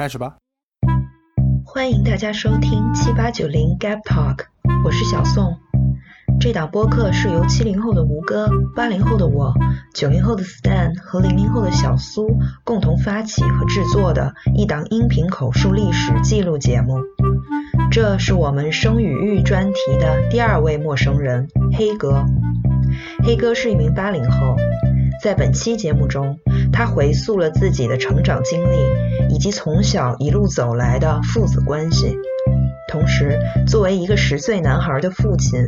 开始吧。欢迎大家收听七八九零 Gap Talk，我是小宋。这档播客是由七零后的吴哥、八零后的我、九零后的 Stan 和零零后的小苏共同发起和制作的一档音频口述历史记录节目。这是我们生与育专题的第二位陌生人黑哥。黑哥是一名八零后，在本期节目中，他回溯了自己的成长经历以及从小一路走来的父子关系。同时，作为一个十岁男孩的父亲，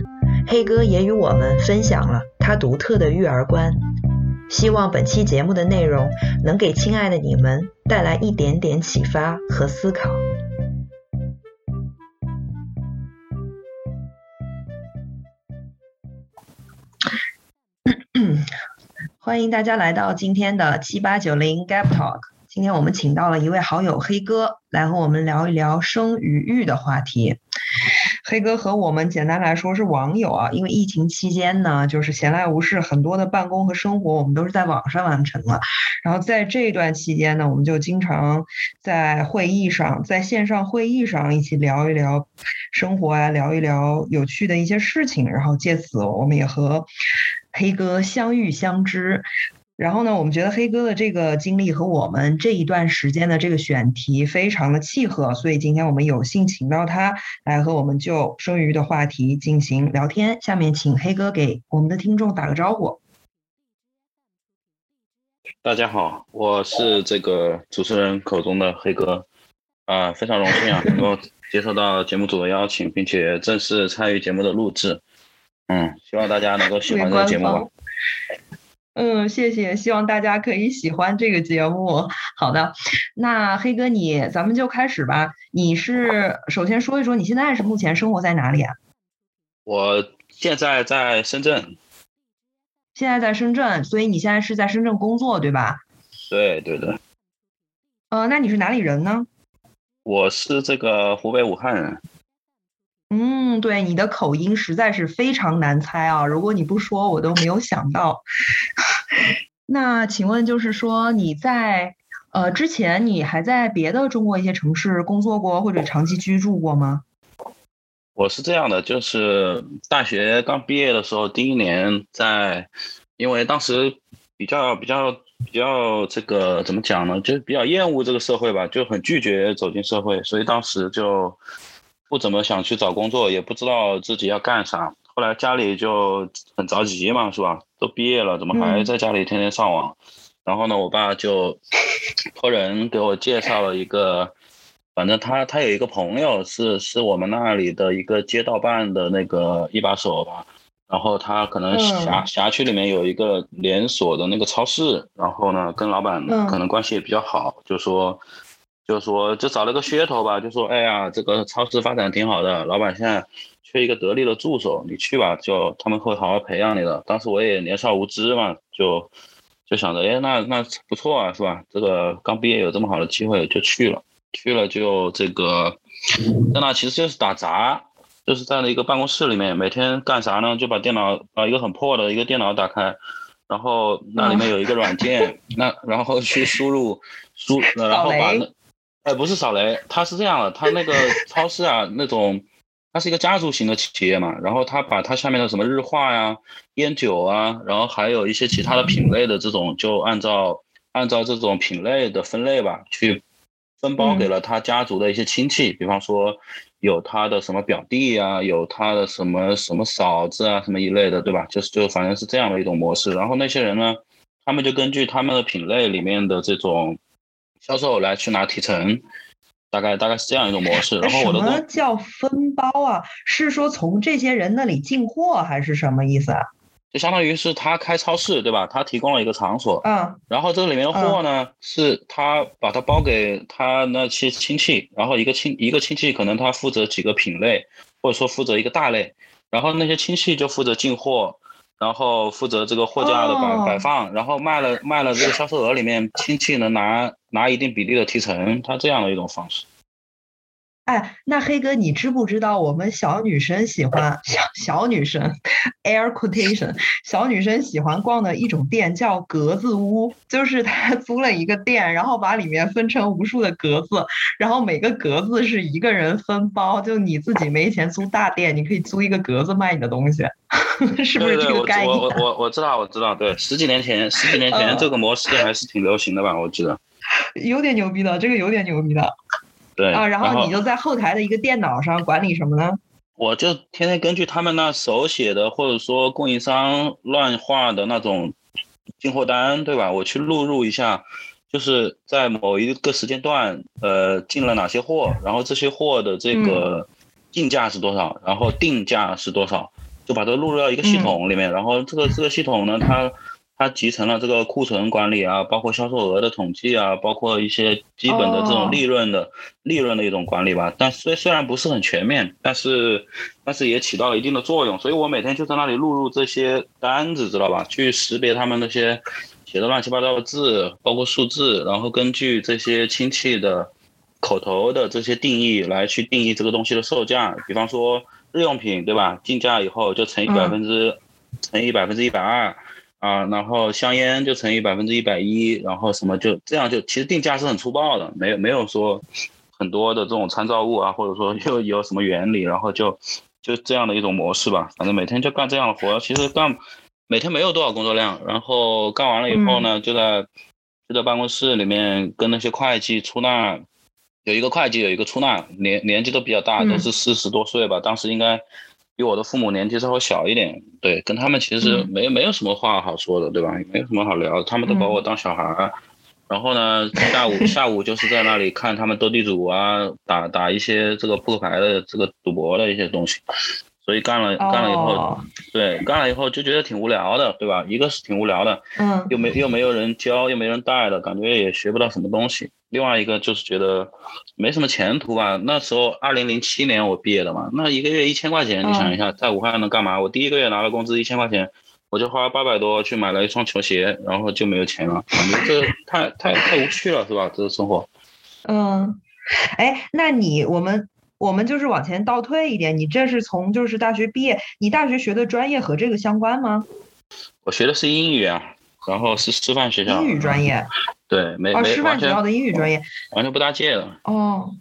黑哥也与我们分享了他独特的育儿观。希望本期节目的内容能给亲爱的你们带来一点点启发和思考。欢迎大家来到今天的七八九零 Gap Talk。今天我们请到了一位好友黑哥来和我们聊一聊生与育的话题。黑哥和我们简单来说是网友啊，因为疫情期间呢，就是闲来无事，很多的办公和生活我们都是在网上完成了。然后在这段期间呢，我们就经常在会议上，在线上会议上一起聊一聊生活啊，聊一聊有趣的一些事情。然后借此我们也和黑哥相遇相知。然后呢，我们觉得黑哥的这个经历和我们这一段时间的这个选题非常的契合，所以今天我们有幸请到他来和我们就生育的话题进行聊天。下面请黑哥给我们的听众打个招呼。大家好，我是这个主持人口中的黑哥，啊，非常荣幸啊，能够接受到节目组的邀请，并且正式参与节目的录制。嗯，希望大家能够喜欢这个节目吧。嗯，谢谢，希望大家可以喜欢这个节目。好的，那黑哥你，咱们就开始吧。你是首先说一说你现在是目前生活在哪里啊？我现在在深圳。现在在深圳，所以你现在是在深圳工作对吧？对对对。呃，那你是哪里人呢？我是这个湖北武汉人。嗯，对，你的口音实在是非常难猜啊！如果你不说，我都没有想到。那请问，就是说你在呃之前，你还在别的中国一些城市工作过，或者长期居住过吗？我是这样的，就是大学刚毕业的时候，第一年在，因为当时比较比较比较这个怎么讲呢？就是比较厌恶这个社会吧，就很拒绝走进社会，所以当时就。不怎么想去找工作，也不知道自己要干啥。后来家里就很着急嘛，是吧？都毕业了，怎么还在家里天天上网？然后呢，我爸就 托人给我介绍了一个，反正他他有一个朋友是是我们那里的一个街道办的那个一把手吧。然后他可能辖辖区里面有一个连锁的那个超市，然后呢跟老板可能关系也比较好，就说。就说就找了个噱头吧，就说哎呀，这个超市发展挺好的，老板现在缺一个得力的助手，你去吧，就他们会好好培养你的。当时我也年少无知嘛，就就想着，哎，那那不错啊，是吧？这个刚毕业有这么好的机会，就去了。去了就这个，在那其实就是打杂，就是在那一个办公室里面，每天干啥呢？就把电脑啊，一个很破的一个电脑打开，然后那里面有一个软件，那然后去输入输，然后把那。哎，不是扫雷，他是这样的，他那个 超市啊，那种，他是一个家族型的企业嘛，然后他把他下面的什么日化呀、烟酒啊，然后还有一些其他的品类的这种，就按照按照这种品类的分类吧，去分包给了他家族的一些亲戚，比方说有他的什么表弟啊，有他的什么什么嫂子啊，什么一类的，对吧？就是就反正是这样的一种模式，然后那些人呢，他们就根据他们的品类里面的这种。销售来去拿提成，大概大概是这样一种模式。然后我的什么叫分包啊？是说从这些人那里进货，还是什么意思啊？就相当于是他开超市，对吧？他提供了一个场所，嗯，然后这里面的货呢，是他把它包给他那些亲戚，然后一个亲一个亲戚可能他负责几个品类，或者说负责一个大类，然后那些亲戚就负责进货。然后负责这个货架的摆摆放，然后卖了卖了这个销售额里面，亲戚能拿拿一定比例的提成，他这样的一种方式。哎，那黑哥，你知不知道我们小女生喜欢小小女生，air quotation，小女生喜欢逛的一种店叫格子屋，就是她 租了一个店，然后把里面分成无数的格子，然后每个格子是一个人分包，就你自己没钱租大店，你可以租一个格子卖你的东西，是不是这个概念？我我我知道我知道，对，十几年前十几年前这个模式还是挺流行的吧？我记得，有点牛逼的，这个有点牛逼的。对啊，然后你就在后台的一个电脑上管理什么呢？我就天天根据他们那手写的，或者说供应商乱画的那种进货单，对吧？我去录入一下，就是在某一个时间段，呃，进了哪些货，然后这些货的这个进价是多少，然后定价是多少，就把它录入到一个系统里面，然后这个这个系统呢，它。它集成了这个库存管理啊，包括销售额的统计啊，包括一些基本的这种利润的利润的一种管理吧。但虽虽然不是很全面，但是但是也起到了一定的作用。所以我每天就在那里录入这些单子，知道吧？去识别他们那些写的乱七八糟的字，包括数字，然后根据这些亲戚的口头的这些定义来去定义这个东西的售价。比方说日用品，对吧？进价以后就乘以百分之乘以百分之一百二。啊，然后香烟就乘以百分之一百一，然后什么就这样就其实定价是很粗暴的，没有没有说很多的这种参照物啊，或者说又有什么原理，然后就就这样的一种模式吧。反正每天就干这样的活，其实干每天没有多少工作量，然后干完了以后呢，就在就在办公室里面跟那些会计出纳，有一个会计有一个出纳，年年纪都比较大，都是四十多岁吧，当时应该。比我的父母年纪稍微小一点，对，跟他们其实没没有什么话好说的，对吧？也没有什么好聊，他们都把我当小孩儿。然后呢，下午下午就是在那里看他们斗地主啊，打打一些这个扑克牌的这个赌博的一些东西。所以干了干了以后，对，干了以后就觉得挺无聊的，对吧？一个是挺无聊的，嗯，又没又没有人教，又没人带的，感觉也学不到什么东西。另外一个就是觉得没什么前途吧。那时候二零零七年我毕业的嘛，那一个月一千块钱，你想一下，在武汉能干嘛？我第一个月拿了工资一千块钱，我就花八百多去买了一双球鞋，然后就没有钱了。感觉这太太太无趣了，是吧？这个生活。嗯，哎，那你我们。我们就是往前倒退一点，你这是从就是大学毕业，你大学学的专业和这个相关吗？我学的是英语啊，然后是师范学校。英语专业。对，没哦，师范学校的英语专业，完全不搭界了。哦，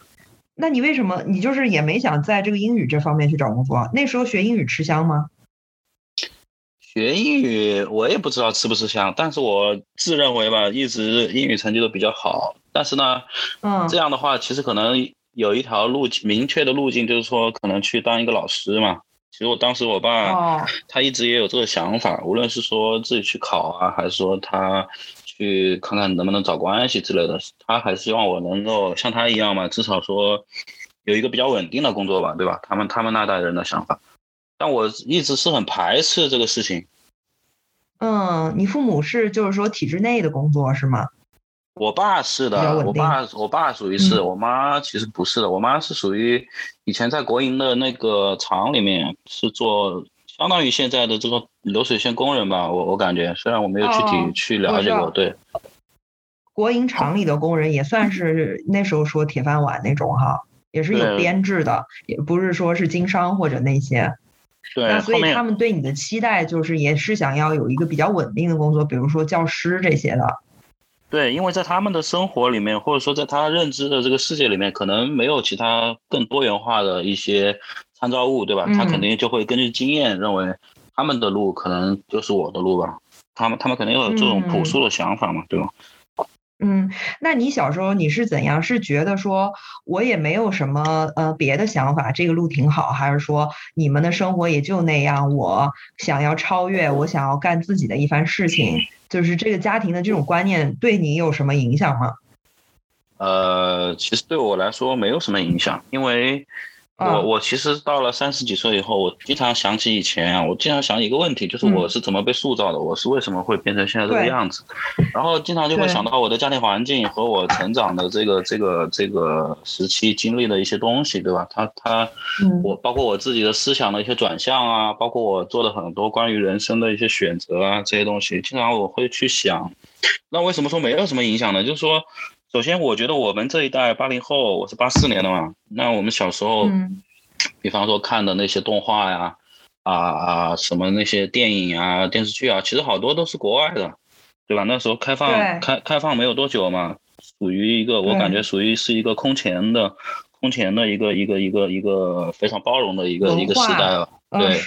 那你为什么你就是也没想在这个英语这方面去找工作？那时候学英语吃香吗？学英语我也不知道吃不吃香，但是我自认为吧，一直英语成绩都比较好。但是呢，嗯，这样的话其实可能。有一条路径，明确的路径，就是说可能去当一个老师嘛。其实我当时我爸，他一直也有这个想法，无论是说自己去考啊，还是说他去看看能不能找关系之类的，他还是希望我能够像他一样嘛，至少说有一个比较稳定的工作吧，对吧？他们他们那代人的想法，但我一直是很排斥这个事情。嗯，你父母是就是说体制内的工作是吗？我爸是的，我爸我爸属于是，我妈其实不是的，我妈是属于以前在国营的那个厂里面是做，相当于现在的这个流水线工人吧，我我感觉，虽然我没有具体去了解过，对。国营厂里的工人也算是那时候说铁饭碗那种哈，也是有编制的，也不是说是经商或者那些。对。那所以他们对你的期待就是也是想要有一个比较稳定的工作，比如说教师这些的。对，因为在他们的生活里面，或者说在他认知的这个世界里面，可能没有其他更多元化的一些参照物，对吧？他肯定就会根据经验认为他们的路可能就是我的路吧。他们他们肯定有这种朴素的想法嘛，对吧？嗯，那你小时候你是怎样？是觉得说我也没有什么呃别的想法，这个路挺好，还是说你们的生活也就那样？我想要超越，我想要干自己的一番事情，就是这个家庭的这种观念对你有什么影响吗？呃，其实对我来说没有什么影响，因为。我我其实到了三十几岁以后，我经常想起以前啊，我经常想一个问题，就是我是怎么被塑造的，我是为什么会变成现在这个样子，然后经常就会想到我的家庭环境和我成长的这个这个这个时期经历的一些东西，对吧？他他，我包括我自己的思想的一些转向啊，包括我做的很多关于人生的一些选择啊，这些东西，经常我会去想，那为什么说没有什么影响呢？就是说。首先我觉得我们这一代八零后，我是八四年的嘛，那我们小时候，比方说看的那些动画呀，啊啊什么那些电影啊电视剧啊，其实好多都是国外的，对吧？那时候开放开开放没有多久嘛，属于一个我感觉属于是一个空前的空前的一个一个一个一个非常包容的一个一个时代了，对。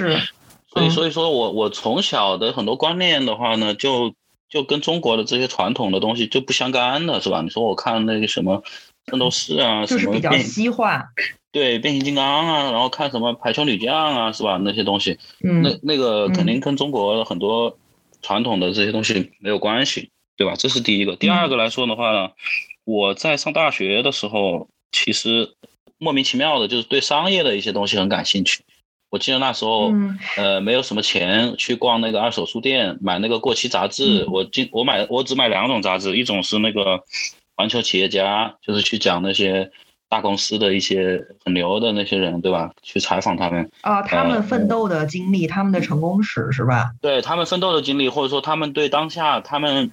所以，所以说我我从小的很多观念的话呢，就就跟中国的这些传统的东西就不相干的是吧？你说我看那个什么圣斗士啊，就是比较西化，对，变形金刚啊，然后看什么排球女将啊，是吧？那些东西，那那个肯定跟中国很多传统的这些东西没有关系，对吧？这是第一个。第二个来说的话呢，我在上大学的时候，其实莫名其妙的就是对商业的一些东西很感兴趣。我记得那时候，呃，没有什么钱去逛那个二手书店买那个过期杂志。我今我买我只买两种杂志，一种是那个环球企业家，就是去讲那些大公司的一些很牛的那些人，对吧？去采访他们啊，他们奋斗的经历，他们的成功史是吧？对他们奋斗的经历，或者说他们对当下他们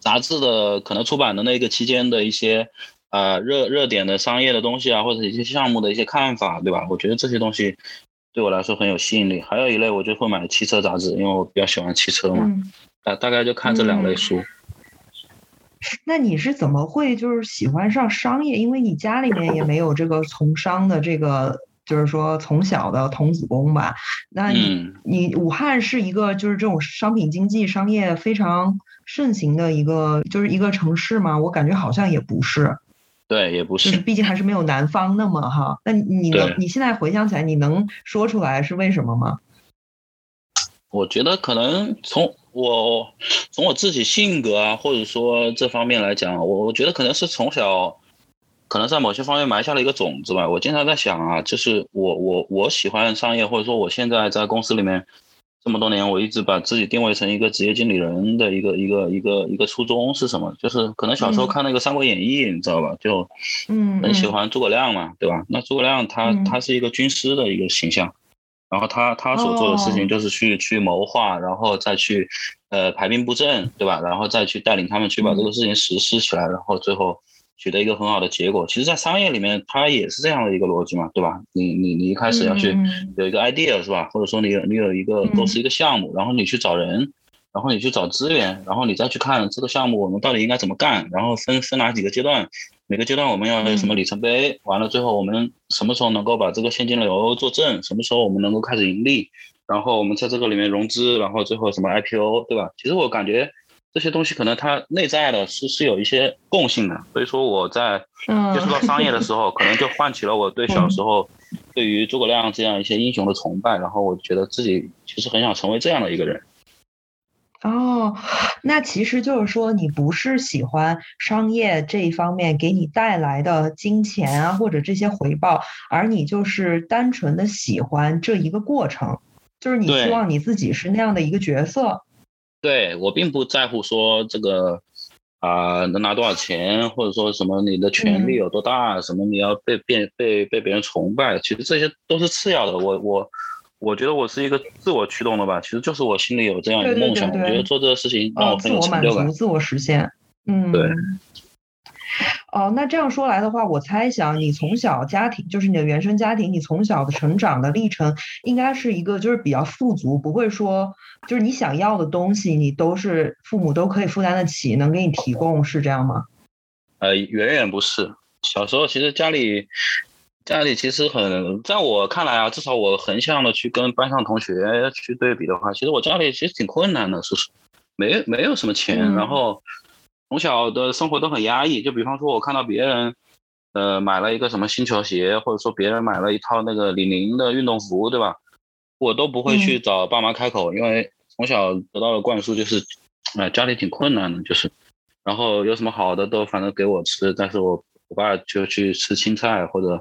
杂志的可能出版的那个期间的一些呃热热点的商业的东西啊，或者一些项目的一些看法，对吧？我觉得这些东西。对我来说很有吸引力，还有一类我就会买汽车杂志，因为我比较喜欢汽车嘛。大大概就看这两类书。那你是怎么会就是喜欢上商业？因为你家里面也没有这个从商的这个，就是说从小的童子功吧？那你你武汉是一个就是这种商品经济商业非常盛行的一个就是一个城市吗？我感觉好像也不是。对，也不是，毕竟还是没有南方那么哈。那你能，你现在回想起来，你能说出来是为什么吗？我觉得可能从我从我自己性格啊，或者说这方面来讲，我我觉得可能是从小，可能在某些方面埋下了一个种子吧。我经常在想啊，就是我我我喜欢商业，或者说我现在在公司里面。这么多年，我一直把自己定位成一个职业经理人的一个一个一个一个初衷是什么？就是可能小时候看那个《三国演义》，你知道吧？就嗯，很喜欢诸葛亮嘛，对吧？那诸葛亮他他是一个军师的一个形象，然后他他所做的事情就是去去谋划，然后再去呃排兵布阵，对吧？然后再去带领他们去把这个事情实施起来，然后最后。取得一个很好的结果，其实，在商业里面，它也是这样的一个逻辑嘛，对吧？你你你一开始要去有一个 idea 是吧？或者说你有你有一个构思一个项目，然后你去找人，然后你去找资源，然后你再去看这个项目我们到底应该怎么干，然后分分哪几个阶段，每个阶段我们要有什么里程碑，完了最后我们什么时候能够把这个现金流做正，什么时候我们能够开始盈利，然后我们在这个里面融资，然后最后什么 IPO，对吧？其实我感觉。这些东西可能它内在的是是有一些共性的，所以说我在接触到商业的时候，可能就唤起了我对小时候对于诸葛亮这样一些英雄的崇拜，然后我觉得自己其实很想成为这样的一个人。哦，那其实就是说你不是喜欢商业这一方面给你带来的金钱啊或者这些回报，而你就是单纯的喜欢这一个过程，就是你希望你自己是那样的一个角色。对我并不在乎说这个啊能拿多少钱，或者说什么你的权利有多大，什么你要被变被被别人崇拜，其实这些都是次要的。我我我觉得我是一个自我驱动的吧，其实就是我心里有这样一个梦想，我觉得做这个事情让我很有成就感，自我实现。嗯，对。哦，那这样说来的话，我猜想你从小家庭就是你的原生家庭，你从小的成长的历程应该是一个就是比较富足，不会说就是你想要的东西你都是父母都可以负担得起，能给你提供，是这样吗？呃，远远不是。小时候其实家里家里其实很，在我看来啊，至少我横向的去跟班上同学去对比的话，其实我家里其实挺困难的，是是，没没有什么钱，然后。从小的生活都很压抑，就比方说，我看到别人，呃，买了一个什么新球鞋，或者说别人买了一套那个李宁的运动服，对吧？我都不会去找爸妈开口，因为从小得到的灌输就是，哎，家里挺困难的，就是，然后有什么好的都反正给我吃，但是我我爸就去吃青菜或者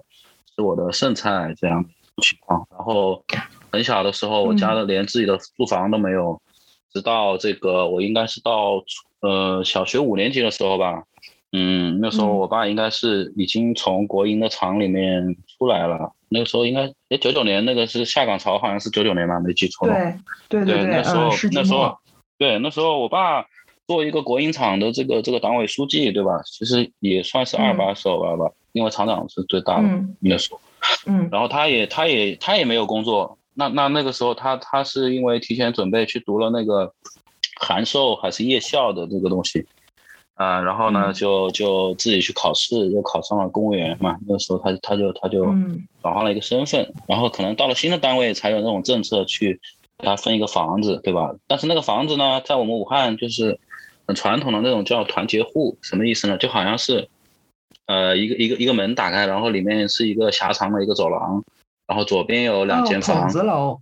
吃我的剩菜这样情况。然后很小的时候，我家的连自己的住房都没有，直到这个我应该是到。呃，小学五年级的时候吧，嗯，那时候我爸应该是已经从国营的厂里面出来了。那个时候应该，哎，九九年那个是下岗潮，好像是九九年吧，没记错。对对对对，那时候那时候，对那时候我爸做一个国营厂的这个这个党委书记，对吧？其实也算是二把手了吧，因为厂长是最大的，那时候。嗯。然后他也他也他也没有工作，那那那个时候他他是因为提前准备去读了那个函授还是夜校的这个东西。啊，然后呢，就就自己去考试，又考上了公务员嘛。那个时候他他就他就转换了一个身份，然后可能到了新的单位才有那种政策去给他分一个房子，对吧？但是那个房子呢，在我们武汉就是很传统的那种叫团结户，什么意思呢？就好像是呃一个一个一个门打开，然后里面是一个狭长的一个走廊，然后左边有两间房。筒子楼。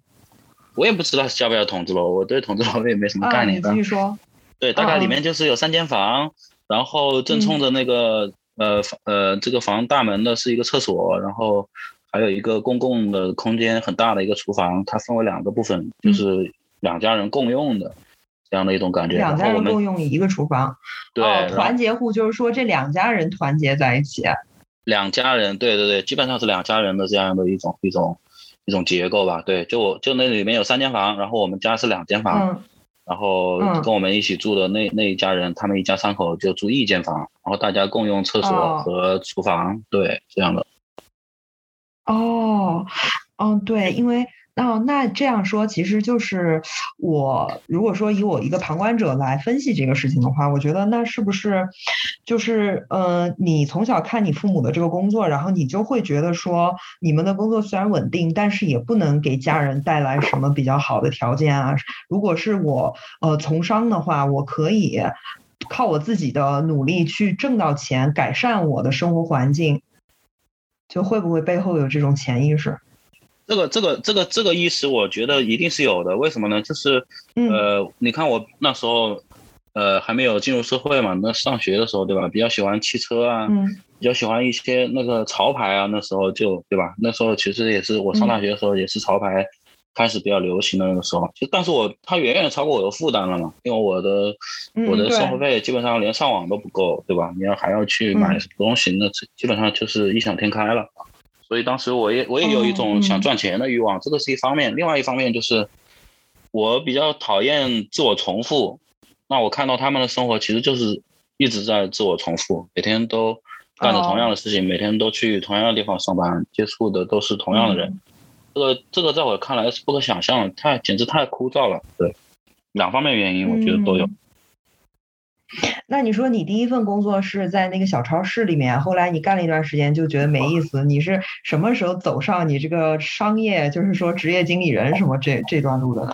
我也不知道叫不叫筒子楼，我对筒子楼也没什么概念。你继续说。对，大概里面就是有三间房，然后正冲着那个呃呃这个房大门的是一个厕所，然后还有一个公共的空间很大的一个厨房，它分为两个部分，就是两家人共用的这样的一种感觉。两家人共用一个厨房。对，团结户就是说这两家人团结在一起。两家人，对对对，基本上是两家人的这样的一种一种一种结构吧。对，就我就那里面有三间房，然后我们家是两间房。然后跟我们一起住的那那一家人，他们一家三口就住一间房，然后大家共用厕所和厨房，对这样的。哦，嗯，对，因为。那那这样说，其实就是我如果说以我一个旁观者来分析这个事情的话，我觉得那是不是就是呃，你从小看你父母的这个工作，然后你就会觉得说，你们的工作虽然稳定，但是也不能给家人带来什么比较好的条件啊。如果是我呃从商的话，我可以靠我自己的努力去挣到钱，改善我的生活环境，就会不会背后有这种潜意识？这个这个这个这个意识，我觉得一定是有的。为什么呢？就是，呃，你看我那时候，呃，还没有进入社会嘛，那上学的时候，对吧？比较喜欢汽车啊，比较喜欢一些那个潮牌啊。那时候就，对吧？那时候其实也是我上大学的时候，也是潮牌开始比较流行的那个时候。就，但是我它远远超过我的负担了嘛，因为我的我的生活费基本上连上网都不够，对吧？你要还要去买东西，那基本上就是异想天开了。所以当时我也我也有一种想赚钱的欲望，这个是一方面。另外一方面就是，我比较讨厌自我重复。那我看到他们的生活其实就是一直在自我重复，每天都干着同样的事情，每天都去同样的地方上班，接触的都是同样的人。这个这个在我看来是不可想象的，太简直太枯燥了。对，两方面原因我觉得都有。那你说你第一份工作是在那个小超市里面，后来你干了一段时间就觉得没意思，你是什么时候走上你这个商业，就是说职业经理人什么这这段路的呢？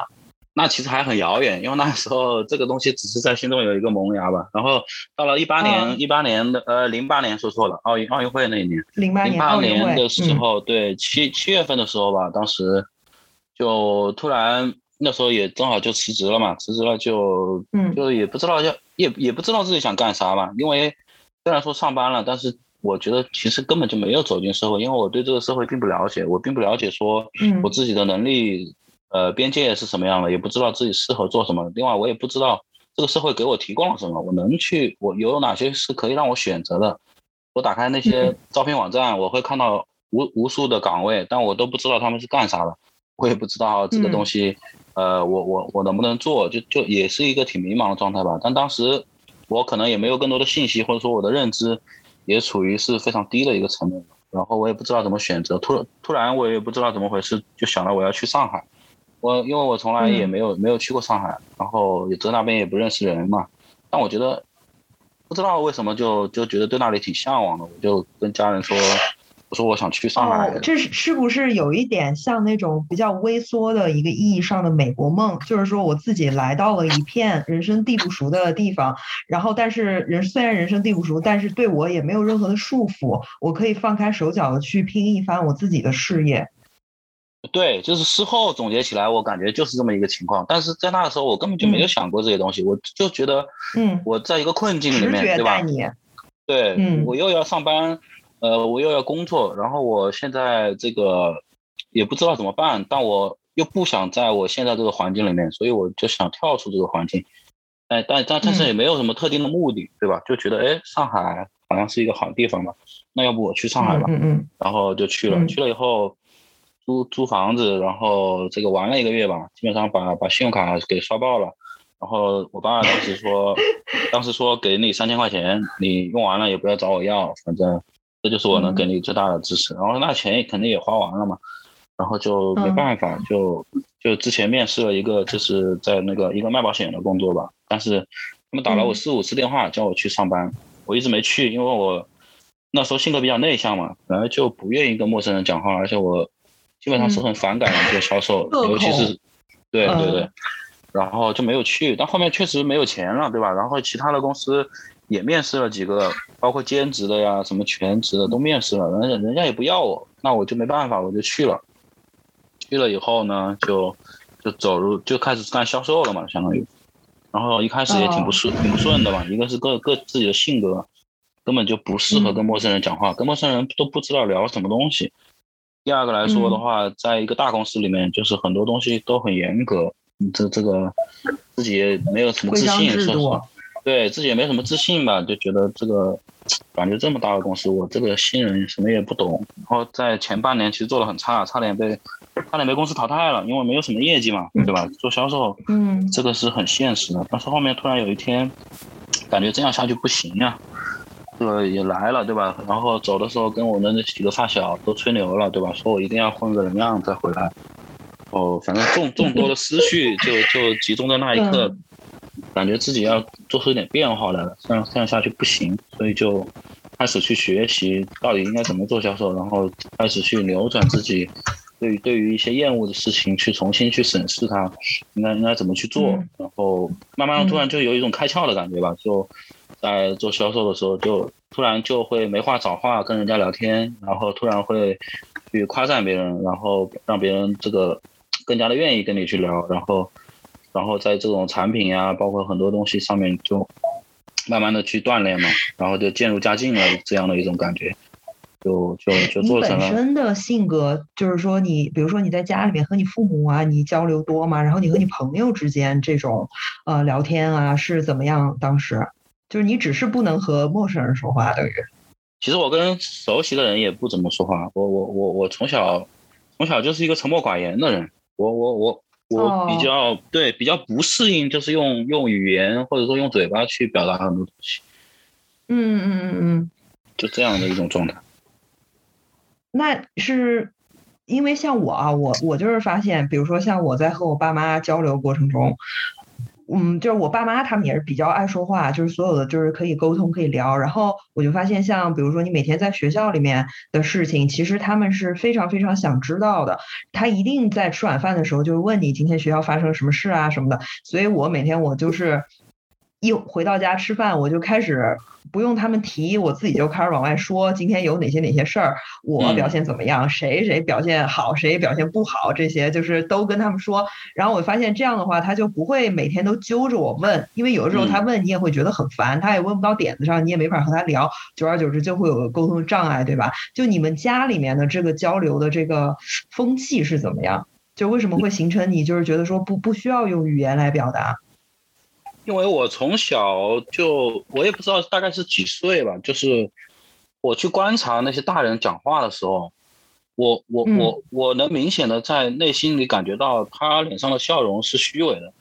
那其实还很遥远，因为那时候这个东西只是在心中有一个萌芽吧。然后到了一八年，一八年的呃零八年说错了，奥运奥运会那一年，零八年的时候，对七七月份的时候吧，当时就突然。那时候也正好就辞职了嘛，辞职了就，就也不知道要也也不知道自己想干啥吧。因为虽然说上班了，但是我觉得其实根本就没有走进社会，因为我对这个社会并不了解，我并不了解说我自己的能力呃边界是什么样的，也不知道自己适合做什么。另外我也不知道这个社会给我提供了什么，我能去我有哪些是可以让我选择的。我打开那些招聘网站，我会看到无无数的岗位，但我都不知道他们是干啥的，我也不知道这个东西。呃，我我我能不能做，就就也是一个挺迷茫的状态吧。但当时我可能也没有更多的信息，或者说我的认知也处于是非常低的一个层面。然后我也不知道怎么选择，突突然我也不知道怎么回事，就想到我要去上海。我因为我从来也没有没有去过上海，然后也在那边也不认识人嘛。但我觉得不知道为什么就就觉得对那里挺向往的，我就跟家人说。我说我想去上海，这是是不是有一点像那种比较微缩的一个意义上的美国梦？就是说我自己来到了一片人生地不熟的地方，然后但是人虽然人生地不熟，但是对我也没有任何的束缚，我可以放开手脚的去拼一番我自己的事业。对，就是事后总结起来，我感觉就是这么一个情况。但是在那个时候，我根本就没有想过这些东西，我就觉得，嗯，我在一个困境里面，对吧？对，嗯，我又要上班。呃，我又要工作，然后我现在这个也不知道怎么办，但我又不想在我现在这个环境里面，所以我就想跳出这个环境。哎，但但但是也没有什么特定的目的，对吧？就觉得哎，上海好像是一个好地方吧，那要不我去上海吧？嗯嗯。然后就去了，去了以后租租房子，然后这个玩了一个月吧，基本上把把信用卡给刷爆了。然后我爸当时说，当时说给你三千块钱，你用完了也不要找我要，反正这就是我能给你最大的支持。然后那钱肯定也花完了嘛，然后就没办法，就就之前面试了一个就是在那个一个卖保险的工作吧，但是他们打了我四五次电话叫我去上班，我一直没去，因为我那时候性格比较内向嘛，本来就不愿意跟陌生人讲话，而且我基本上是很反感做销售，尤其是对对对。然后就没有去，但后面确实没有钱了，对吧？然后其他的公司也面试了几个，包括兼职的呀，什么全职的都面试了，人家人家也不要我，那我就没办法，我就去了。去了以后呢，就就走入就开始干销售了嘛，相当于。然后一开始也挺不顺，挺不顺的嘛。一个是各各自己的性格，根本就不适合跟陌生人讲话，跟陌生人都不知道聊什么东西。第二个来说的话，在一个大公司里面，就是很多东西都很严格。这这个自己也没有什么自信，说实话，对自己也没什么自信吧，就觉得这个感觉这么大的公司，我这个新人什么也不懂。然后在前半年其实做的很差，差点被差点被公司淘汰了，因为没有什么业绩嘛，对吧？做销售，嗯，这个是很现实的。但是后面突然有一天，感觉这样下去不行呀，这个也来了，对吧？然后走的时候跟我的那几个发小都吹牛了，对吧？说我一定要混个人样再回来。哦，反正众众多的思绪就就集中在那一刻，感觉自己要做出一点变化来了，这样这样下去不行，所以就开始去学习到底应该怎么做销售，然后开始去扭转自己对于对于一些厌恶的事情去重新去审视它，应该应该怎么去做，然后慢慢突然就有一种开窍的感觉吧，就在做销售的时候就突然就会没话找话跟人家聊天，然后突然会去夸赞别人，然后让别人这个。更加的愿意跟你去聊，然后，然后在这种产品呀，包括很多东西上面，就慢慢的去锻炼嘛，然后就渐入佳境了，这样的一种感觉，就就就做成了。你本身的性格就是说，你比如说你在家里面和你父母啊，你交流多吗？然后你和你朋友之间这种呃聊天啊是怎么样？当时就是你只是不能和陌生人说话，等于。其实我跟熟悉的人也不怎么说话，我我我我从小从小就是一个沉默寡言的人。我我我我比较对比较不适应，就是用用语言或者说用嘴巴去表达很多东西。嗯嗯嗯嗯，就这样的一种状态。那是因为像我啊，我我就是发现，比如说像我在和我爸妈交流过程中。嗯，就是我爸妈他们也是比较爱说话，就是所有的就是可以沟通可以聊。然后我就发现，像比如说你每天在学校里面的事情，其实他们是非常非常想知道的。他一定在吃晚饭的时候就问你今天学校发生了什么事啊什么的。所以我每天我就是一回到家吃饭，我就开始。不用他们提，我自己就开始往外说，今天有哪些哪些事儿，我表现怎么样，谁谁表现好，谁表现不好，这些就是都跟他们说。然后我发现这样的话，他就不会每天都揪着我问，因为有的时候他问你也会觉得很烦，他也问不到点子上，你也没法和他聊，久而久之就会有沟通障碍，对吧？就你们家里面的这个交流的这个风气是怎么样？就为什么会形成你就是觉得说不不需要用语言来表达？因为我从小就，我也不知道大概是几岁吧，就是我去观察那些大人讲话的时候，我我我我能明显的在内心里感觉到他脸上的笑容是虚伪的，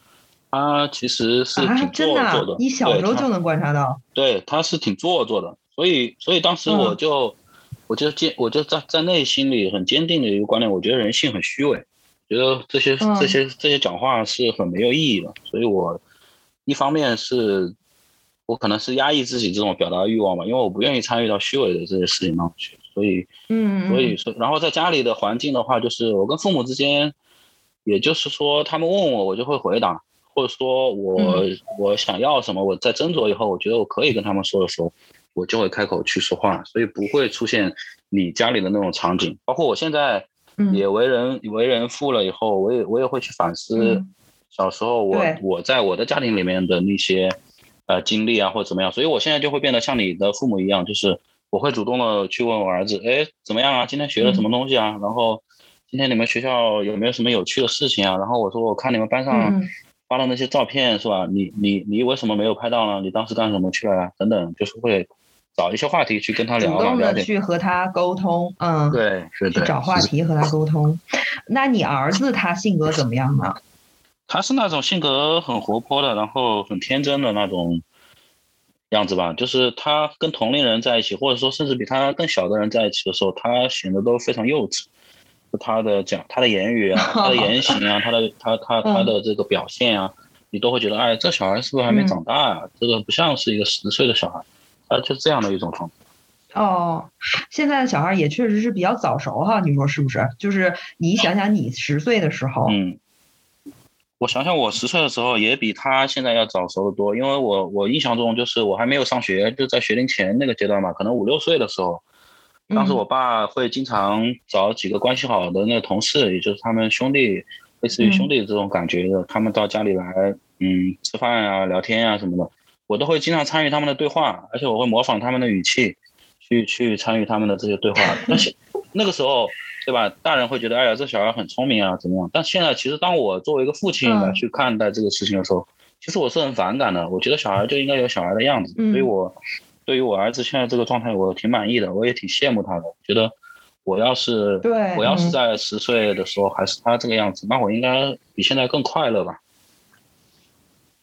他其实是挺做作的。你小时候就能观察到？对，他是挺做作的，所以所以当时我就我就坚我就在在内心里很坚定的一个观念，我觉得人性很虚伪，觉得这些这些这些讲话是很没有意义的，所以我。一方面是我可能是压抑自己这种表达欲望吧，因为我不愿意参与到虚伪的这些事情当中去，所以，嗯，所以说，然后在家里的环境的话，就是我跟父母之间，也就是说，他们问我，我就会回答，或者说我我想要什么，我在斟酌以后，我觉得我可以跟他们说的时候，我就会开口去说话，所以不会出现你家里的那种场景。包括我现在也为人为人父了以后，我也我也会去反思。小时候，我我在我的家庭里面的那些呃经历啊，或者怎么样，所以我现在就会变得像你的父母一样，就是我会主动的去问我儿子，哎，怎么样啊？今天学了什么东西啊？然后今天你们学校有没有什么有趣的事情啊？然后我说，我看你们班上发的那些照片是吧？你你你为什么没有拍到呢？你当时干什么去了？等等，就是会找一些话题去跟他聊，主动的去和他沟通，嗯，对，是的，去找话题和他沟通。那你儿子他性格怎么样呢？他是那种性格很活泼的，然后很天真的那种样子吧。就是他跟同龄人在一起，或者说甚至比他更小的人在一起的时候，他显得都非常幼稚。他的讲，他的言语啊，他的言行啊，他的他他他的这个表现啊，你都会觉得，哎，这小孩是不是还没长大啊？这个不像是一个十岁的小孩，啊，就这样的一种状态。哦，现在的小孩也确实是比较早熟哈，你说是不是？就是你想想，你十岁的时候，嗯，我想想，我十岁的时候也比他现在要早熟的多，因为我我印象中就是我还没有上学，就在学龄前那个阶段嘛，可能五六岁的时候，当时我爸会经常找几个关系好的那个同事，也就是他们兄弟，类似于兄弟这种感觉的，他们到家里来，嗯，吃饭啊、聊天啊什么的，我都会经常参与他们的对话，而且我会模仿他们的语气。去去参与他们的这些对话，但是那个时候，对吧？大人会觉得，哎呀，这小孩很聪明啊，怎么样？但现在，其实当我作为一个父亲来去看待这个事情的时候，其实我是很反感的。我觉得小孩就应该有小孩的样子，所以我对于我儿子现在这个状态，我挺满意的，我也挺羡慕他的。觉得我要是对，我要是在十岁的时候还是他这个样子，那我应该比现在更快乐吧。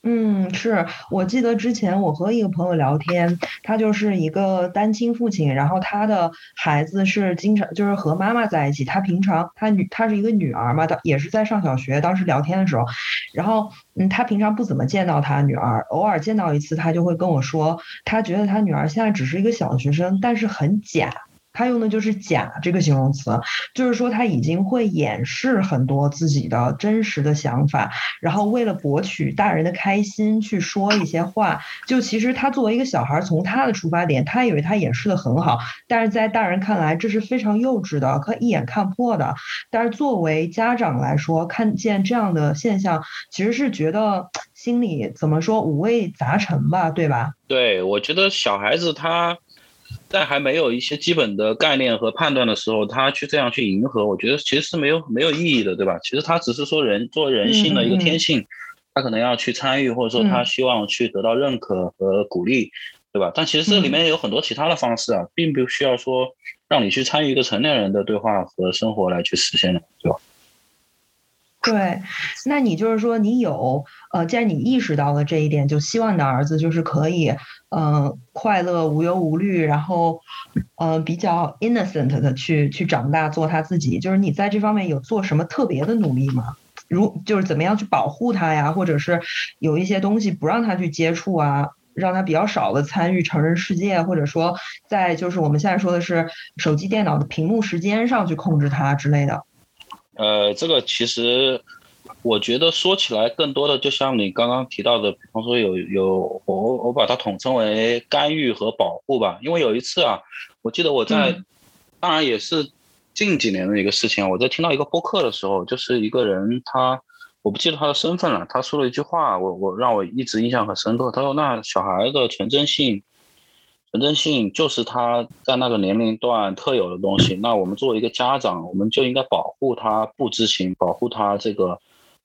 嗯，是我记得之前我和一个朋友聊天，他就是一个单亲父亲，然后他的孩子是经常就是和妈妈在一起，他平常他女他是一个女儿嘛，他也是在上小学，当时聊天的时候，然后嗯，他平常不怎么见到他女儿，偶尔见到一次，他就会跟我说，他觉得他女儿现在只是一个小学生，但是很假。他用的就是“假”这个形容词，就是说他已经会掩饰很多自己的真实的想法，然后为了博取大人的开心去说一些话。就其实他作为一个小孩，从他的出发点，他以为他掩饰的很好，但是在大人看来这是非常幼稚的，可一眼看破的。但是作为家长来说，看见这样的现象，其实是觉得心里怎么说五味杂陈吧，对吧？对，我觉得小孩子他。在还没有一些基本的概念和判断的时候，他去这样去迎合，我觉得其实是没有没有意义的，对吧？其实他只是说人做人性的一个天性，他可能要去参与，或者说他希望去得到认可和鼓励，对吧？但其实这里面有很多其他的方式啊，并不需要说让你去参与一个成年人的对话和生活来去实现的，对吧？对，那你就是说，你有呃，既然你意识到了这一点，就希望你的儿子就是可以，嗯，快乐无忧无虑，然后，呃，比较 innocent 的去去长大，做他自己。就是你在这方面有做什么特别的努力吗？如就是怎么样去保护他呀，或者是有一些东西不让他去接触啊，让他比较少的参与成人世界，或者说在就是我们现在说的是手机、电脑的屏幕时间上去控制他之类的。呃，这个其实我觉得说起来，更多的就像你刚刚提到的，比方说有有我我把它统称为干预和保护吧。因为有一次啊，我记得我在，当然也是近几年的一个事情，我在听到一个播客的时候，就是一个人他我不记得他的身份了，他说了一句话，我我让我一直印象很深刻。他说：“那小孩的纯真性。”纯真性就是他在那个年龄段特有的东西。那我们作为一个家长，我们就应该保护他不知情，保护他这个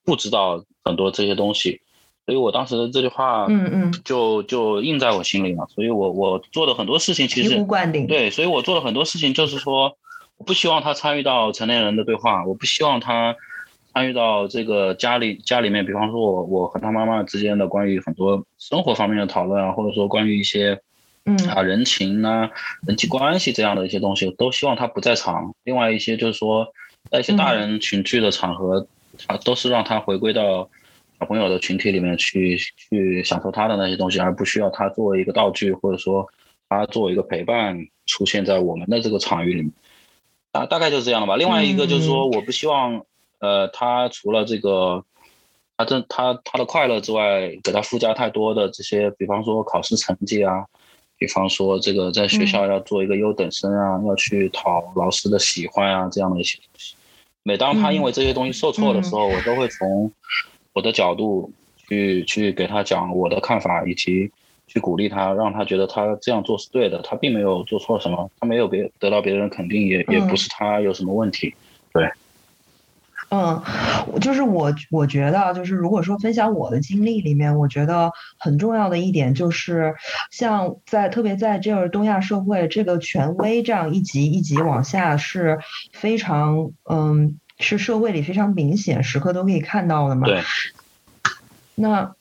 不知道很多这些东西。所以我当时的这句话，嗯嗯，就就印在我心里了。所以我我做的很多事情其实对，所以我做了很多事情，就是说我不希望他参与到成年人的对话，我不希望他参与到这个家里家里面，比方说我我和他妈妈之间的关于很多生活方面的讨论啊，或者说关于一些。嗯啊，人情啊，人际关系这样的一些东西，都希望他不在场。另外一些就是说，在一些大人群聚的场合，啊，都是让他回归到小朋友的群体里面去，去享受他的那些东西，而不需要他作为一个道具，或者说他作为一个陪伴出现在我们的这个场域里面。大大概就是这样的吧。另外一个就是说，我不希望，呃，他除了这个，他这他他的快乐之外，给他附加太多的这些，比方说考试成绩啊。比方说，这个在学校要做一个优等生啊，要去讨老师的喜欢啊，这样的一些东西。每当他因为这些东西受挫的时候，我都会从我的角度去去给他讲我的看法，以及去鼓励他，让他觉得他这样做是对的，他并没有做错什么，他没有别得到别人肯定，也也不是他有什么问题，对。嗯，就是我，我觉得就是如果说分享我的经历里面，我觉得很重要的一点就是，像在特别在这个东亚社会，这个权威这样一级一级往下是非常，嗯，是社会里非常明显，时刻都可以看到的嘛。对。那。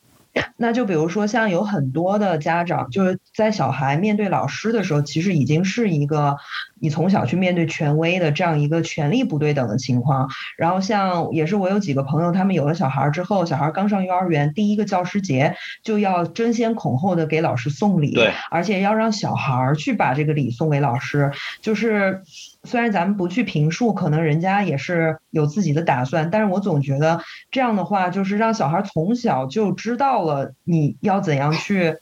那就比如说，像有很多的家长，就是在小孩面对老师的时候，其实已经是一个你从小去面对权威的这样一个权力不对等的情况。然后像也是我有几个朋友，他们有了小孩之后，小孩刚上幼儿园，第一个教师节就要争先恐后的给老师送礼，对，而且要让小孩去把这个礼送给老师，就是。虽然咱们不去评述，可能人家也是有自己的打算，但是我总觉得这样的话，就是让小孩从小就知道了你要怎样去。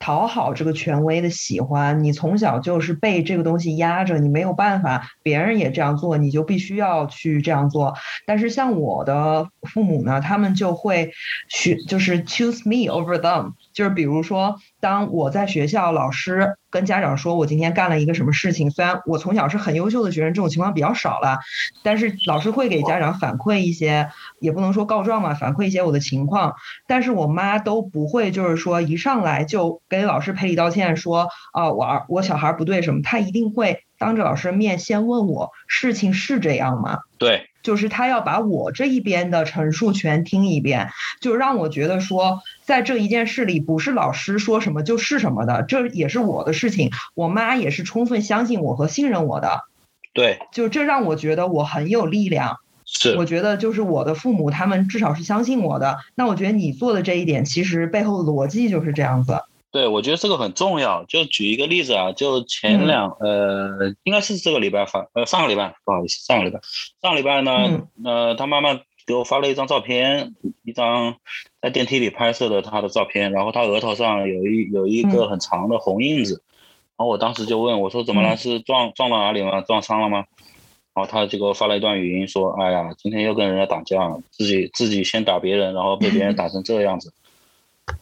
讨好这个权威的喜欢，你从小就是被这个东西压着，你没有办法，别人也这样做，你就必须要去这样做。但是像我的父母呢，他们就会去，就是 choose me over them，就是比如说，当我在学校，老师跟家长说我今天干了一个什么事情，虽然我从小是很优秀的学生，这种情况比较少了，但是老师会给家长反馈一些，也不能说告状嘛，反馈一些我的情况，但是我妈都不会，就是说一上来就。给老师赔礼道歉，说啊，我儿我小孩不对什么，她一定会当着老师面先问我，事情是这样吗？对，就是他要把我这一边的陈述全听一遍，就让我觉得说，在这一件事里，不是老师说什么就是什么的，这也是我的事情，我妈也是充分相信我和信任我的。对，就这让我觉得我很有力量。是，我觉得就是我的父母，他们至少是相信我的。那我觉得你做的这一点，其实背后的逻辑就是这样子。对，我觉得这个很重要。就举一个例子啊，就前两呃，应该是这个礼拜发，呃，上个礼拜，不好意思，上个礼拜，上个礼拜呢，呃，他妈妈给我发了一张照片，一张在电梯里拍摄的他的照片，然后他额头上有一有一个很长的红印子，然后我当时就问我说怎么了？是撞撞到哪里吗？撞伤了吗？然后他就给我发了一段语音说，哎呀，今天又跟人家打架了，自己自己先打别人，然后被别人打成这个样子。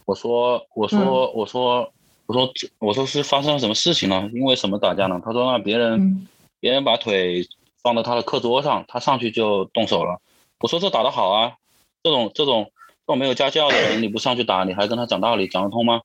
我说，我说，我说，我说，我说是发生了什么事情呢？因为什么打架呢？他说让别人，别人把腿放到他的课桌上，他上去就动手了。我说这打得好啊，这种这种这种没有家教的人，你不上去打，你还跟他讲道理，讲得通吗？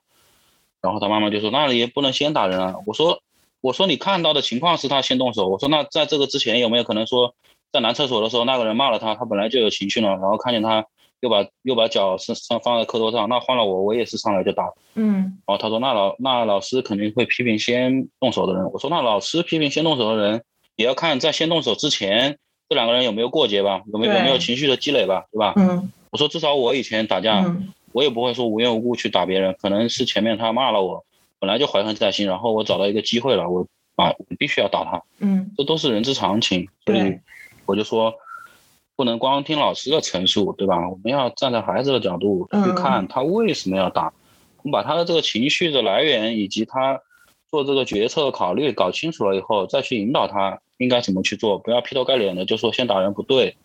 然后他妈妈就说那你也不能先打人啊。我说我说你看到的情况是他先动手。我说那在这个之前有没有可能说在男厕所的时候那个人骂了他，他本来就有情绪了，然后看见他。又把又把脚是上放在课桌上，那换了我，我也是上来就打。嗯，然后他说那老那老师肯定会批评先动手的人。我说那老师批评先动手的人，也要看在先动手之前这两个人有没有过节吧，有没有有没有情绪的积累吧，对吧？嗯，我说至少我以前打架，我也不会说无缘无故去打别人，可能是前面他骂了我，本来就怀恨在心，然后我找到一个机会了，我啊我必须要打他。嗯，这都是人之常情，所以我就说。不能光听老师的陈述，对吧？我们要站在孩子的角度去看他为什么要打，我们把他的这个情绪的来源以及他做这个决策的考虑搞清楚了以后，再去引导他应该怎么去做，不要劈头盖脸的就说先打人不对。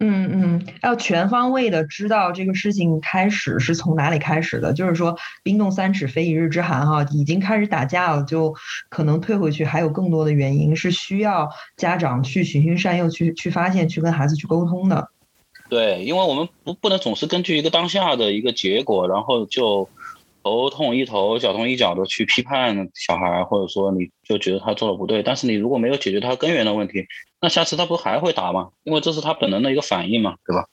嗯嗯，要全方位的知道这个事情开始是从哪里开始的，就是说冰冻三尺非一日之寒哈，已经开始打架了，就可能退回去还有更多的原因是需要家长去循循善诱，去去发现，去跟孩子去沟通的。对，因为我们不不能总是根据一个当下的一个结果，然后就。头痛医头，脚痛医脚的去批判小孩，或者说你就觉得他做的不对，但是你如果没有解决他根源的问题，那下次他不还会打吗？因为这是他本能的一个反应嘛，对吧？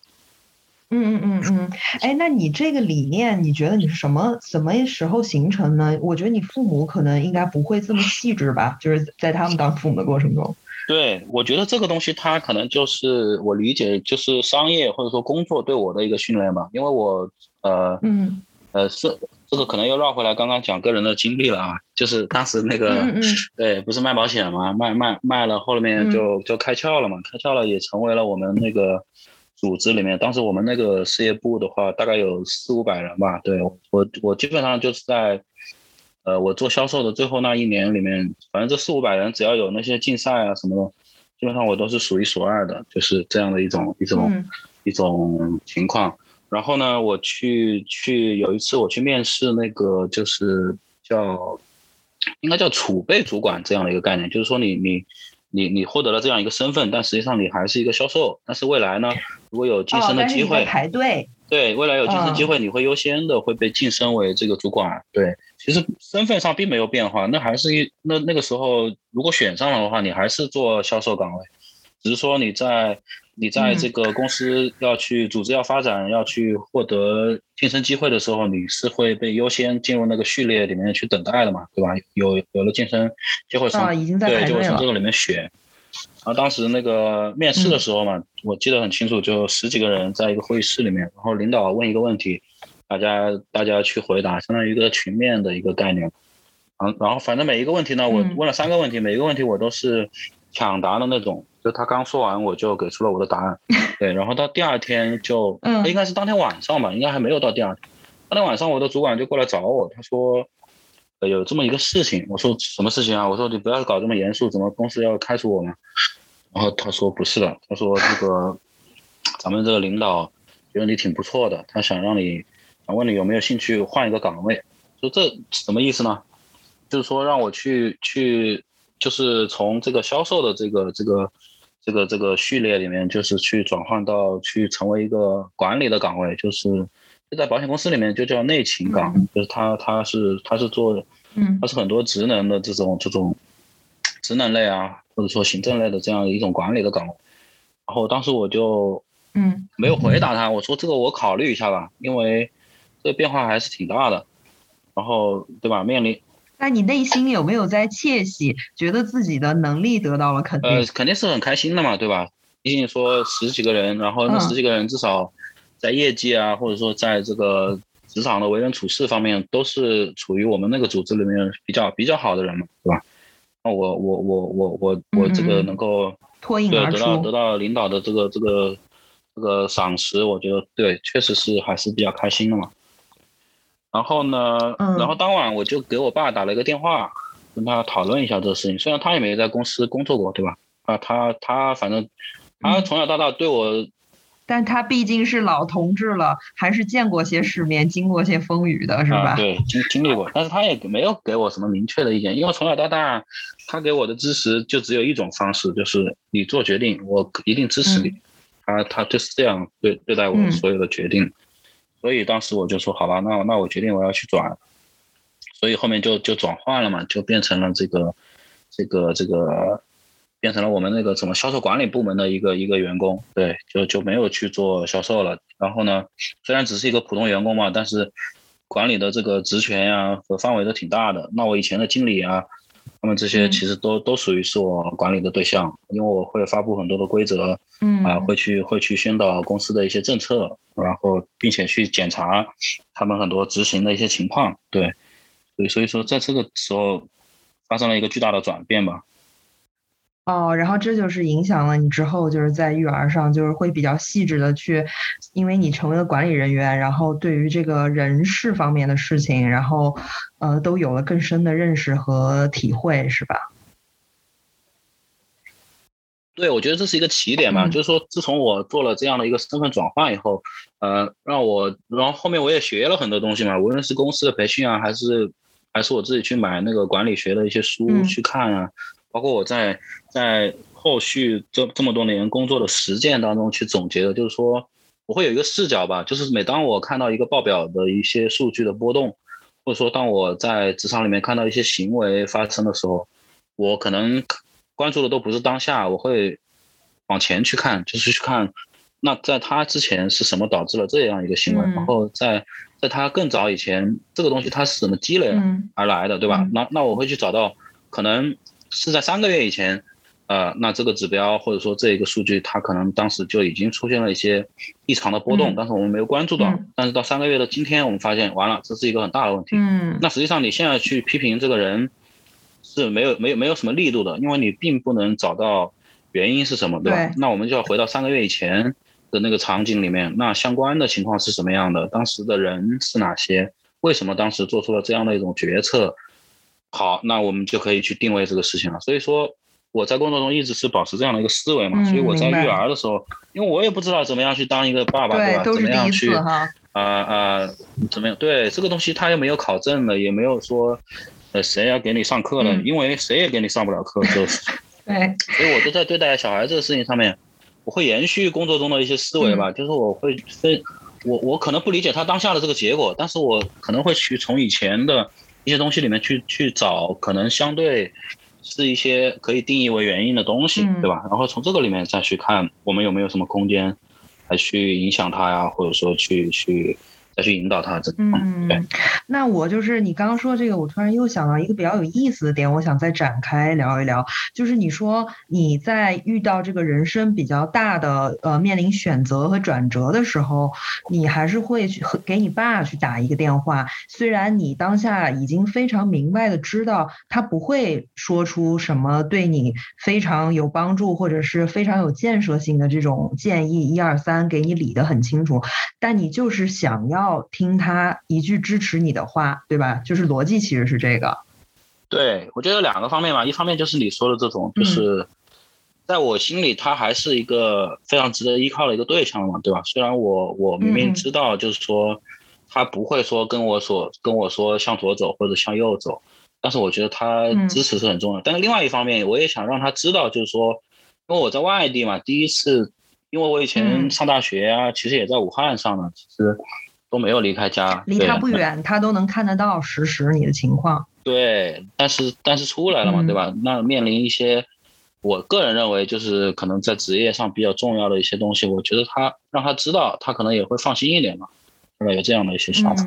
嗯嗯嗯嗯，哎，那你这个理念，你觉得你是什么什么时候形成呢？我觉得你父母可能应该不会这么细致吧，就是在他们当父母的过程中。对，我觉得这个东西他可能就是我理解就是商业或者说工作对我的一个训练吧，因为我呃嗯呃是。这个可能又绕回来，刚刚讲个人的经历了啊，就是当时那个，对，不是卖保险嘛，卖卖卖了，后面就就开窍了嘛，开窍了也成为了我们那个组织里面，当时我们那个事业部的话，大概有四五百人吧，对我我基本上就是在，呃，我做销售的最后那一年里面，反正这四五百人只要有那些竞赛啊什么的，基本上我都是数一数二的，就是这样的一种一种一种情况。然后呢，我去去有一次我去面试那个就是叫，应该叫储备主管这样的一个概念，就是说你你你你获得了这样一个身份，但实际上你还是一个销售。但是未来呢，如果有晋升的机会，排队。对，未来有晋升机会，你会优先的会被晋升为这个主管。对，其实身份上并没有变化，那还是一那那个时候如果选上了的话，你还是做销售岗位。只是说你在你在这个公司要去组织要发展要去获得晋升机会的时候，你是会被优先进入那个序列里面去等待的嘛，对吧？有有了晋升机会从对就会从这个里面选。然后当时那个面试的时候嘛，我记得很清楚，就十几个人在一个会议室里面，然后领导问一个问题，大家大家去回答，相当于一个群面的一个概念。嗯，然后反正每一个问题呢，我问了三个问题，每一个问题我都是抢答的那种，就他刚说完我就给出了我的答案。对，然后到第二天就，应该是当天晚上吧，应该还没有到第二天。当天晚上我的主管就过来找我，他说。有这么一个事情，我说什么事情啊？我说你不要搞这么严肃，怎么公司要开除我吗？然后他说不是的，他说这个咱们这个领导觉得你挺不错的，他想让你，想问你有没有兴趣换一个岗位。说这什么意思呢？就是说让我去去，就是从这个销售的这个这个这个这个序列里面，就是去转换到去成为一个管理的岗位，就是。就在保险公司里面，就叫内勤岗，就是他他是他是做，嗯，他是很多职能的这种这种职能类啊，或者说行政类的这样一种管理的岗位。然后当时我就嗯没有回答他，我说这个我考虑一下吧，因为这个变化还是挺大的。然后对吧？面临，那你内心有没有在窃喜，觉得自己的能力得到了肯定？呃，肯定是很开心的嘛，对吧？毕竟说十几个人，然后那十几个人至少。在业绩啊，或者说在这个职场的为人处事方面，都是处于我们那个组织里面比较比较好的人嘛，对吧？那我我我我我我这个能够脱颖而出，得到得到领导的这个这个这个赏识，我觉得对，确实是还是比较开心的嘛。然后呢，然后当晚我就给我爸打了一个电话，跟他讨论一下这个事情。虽然他也没在公司工作过，对吧？啊，他他反正他从小到大对我。但他毕竟是老同志了，还是见过些世面、经过些风雨的，是吧？对，经经历过，但是他也没有给我什么明确的意见，因为从小到大，他给我的支持就只有一种方式，就是你做决定，我一定支持你。他他就是这样对对待我所有的决定，所以当时我就说好吧，那那我决定我要去转，所以后面就就转换了嘛，就变成了这个这个这个。变成了我们那个什么销售管理部门的一个一个员工，对，就就没有去做销售了。然后呢，虽然只是一个普通员工嘛，但是管理的这个职权呀和范围都挺大的。那我以前的经理啊，他们这些其实都都属于是我管理的对象，因为我会发布很多的规则，嗯啊，会去会去宣导公司的一些政策，然后并且去检查他们很多执行的一些情况，对，所以所以说在这个时候发生了一个巨大的转变吧。哦，然后这就是影响了你之后，就是在育儿上，就是会比较细致的去，因为你成为了管理人员，然后对于这个人事方面的事情，然后呃，都有了更深的认识和体会，是吧？对，我觉得这是一个起点嘛，就是说，自从我做了这样的一个身份转换以后，呃，让我，然后后面我也学了很多东西嘛，无论是公司的培训啊，还是还是我自己去买那个管理学的一些书去看啊。包括我在在后续这这么多年工作的实践当中去总结的，就是说我会有一个视角吧，就是每当我看到一个报表的一些数据的波动，或者说当我在职场里面看到一些行为发生的时候，我可能关注的都不是当下，我会往前去看，就是去看那在他之前是什么导致了这样一个行为，然后在在他更早以前这个东西它是怎么积累而来的，对吧？那那我会去找到可能。是在三个月以前，呃，那这个指标或者说这一个数据，它可能当时就已经出现了一些异常的波动，但是我们没有关注到。但是到三个月的今天，我们发现完了，这是一个很大的问题。嗯。那实际上你现在去批评这个人是没有没有没有什么力度的，因为你并不能找到原因是什么，对吧？那我们就要回到三个月以前的那个场景里面，那相关的情况是什么样的？当时的人是哪些？为什么当时做出了这样的一种决策？好，那我们就可以去定位这个事情了。所以说，我在工作中一直是保持这样的一个思维嘛。所以我在育儿的时候，因为我也不知道怎么样去当一个爸爸，对吧？怎么样去啊啊？怎么样？对这个东西，他又没有考证的，也没有说，呃，谁要给你上课了？因为谁也给你上不了课，就是。对。所以我都在对待小孩这个事情上面，我会延续工作中的一些思维吧，就是我会分，我我可能不理解他当下的这个结果，但是我可能会去从以前的。一些东西里面去去找可能相对是一些可以定义为原因的东西，对吧？然后从这个里面再去看我们有没有什么空间来去影响它呀，或者说去去。再去引导他，这嗯，对。那我就是你刚刚说这个，我突然又想到一个比较有意思的点，我想再展开聊一聊。就是你说你在遇到这个人生比较大的呃面临选择和转折的时候，你还是会去和给你爸去打一个电话。虽然你当下已经非常明白的知道他不会说出什么对你非常有帮助或者是非常有建设性的这种建议，一二三给你理得很清楚，但你就是想要。要听他一句支持你的话，对吧？就是逻辑其实是这个。对，我觉得两个方面嘛，一方面就是你说的这种，就是在我心里他还是一个非常值得依靠的一个对象嘛，对吧？虽然我我明明知道，就是说他不会说跟我所跟我说向左走或者向右走，但是我觉得他支持是很重要。但是另外一方面，我也想让他知道，就是说，因为我在外地嘛，第一次，因为我以前上大学啊，其实也在武汉上的，其实。都没有离开家，离他不远，他都能看得到实时你的情况。对，但是但是出来了嘛，对吧？那面临一些，我个人认为就是可能在职业上比较重要的一些东西，我觉得他让他知道，他可能也会放心一点嘛，对吧有这样的一些想法。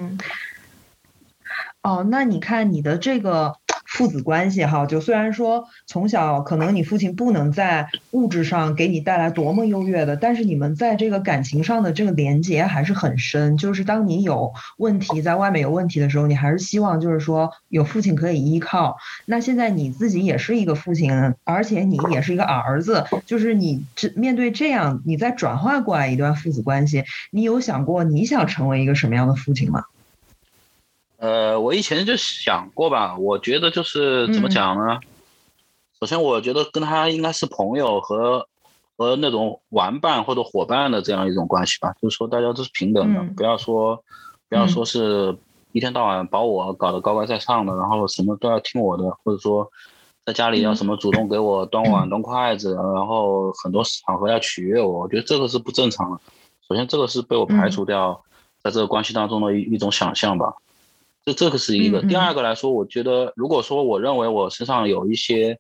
哦，那你看你的这个。父子关系哈，就虽然说从小可能你父亲不能在物质上给你带来多么优越的，但是你们在这个感情上的这个连接还是很深。就是当你有问题在外面有问题的时候，你还是希望就是说有父亲可以依靠。那现在你自己也是一个父亲，而且你也是一个儿子，就是你这面对这样，你再转化过来一段父子关系，你有想过你想成为一个什么样的父亲吗？呃，我以前就想过吧，我觉得就是怎么讲呢？首先，我觉得跟他应该是朋友和和那种玩伴或者伙伴的这样一种关系吧，就是说大家都是平等的，不要说不要说是一天到晚把我搞得高高在上的，然后什么都要听我的，或者说在家里要什么主动给我 端碗端筷子，然后很多场合要取悦我，我觉得这个是不正常的。首先，这个是被我排除掉在这个关系当中的一一种想象吧。这这个是一个，第二个来说，我觉得如果说我认为我身上有一些，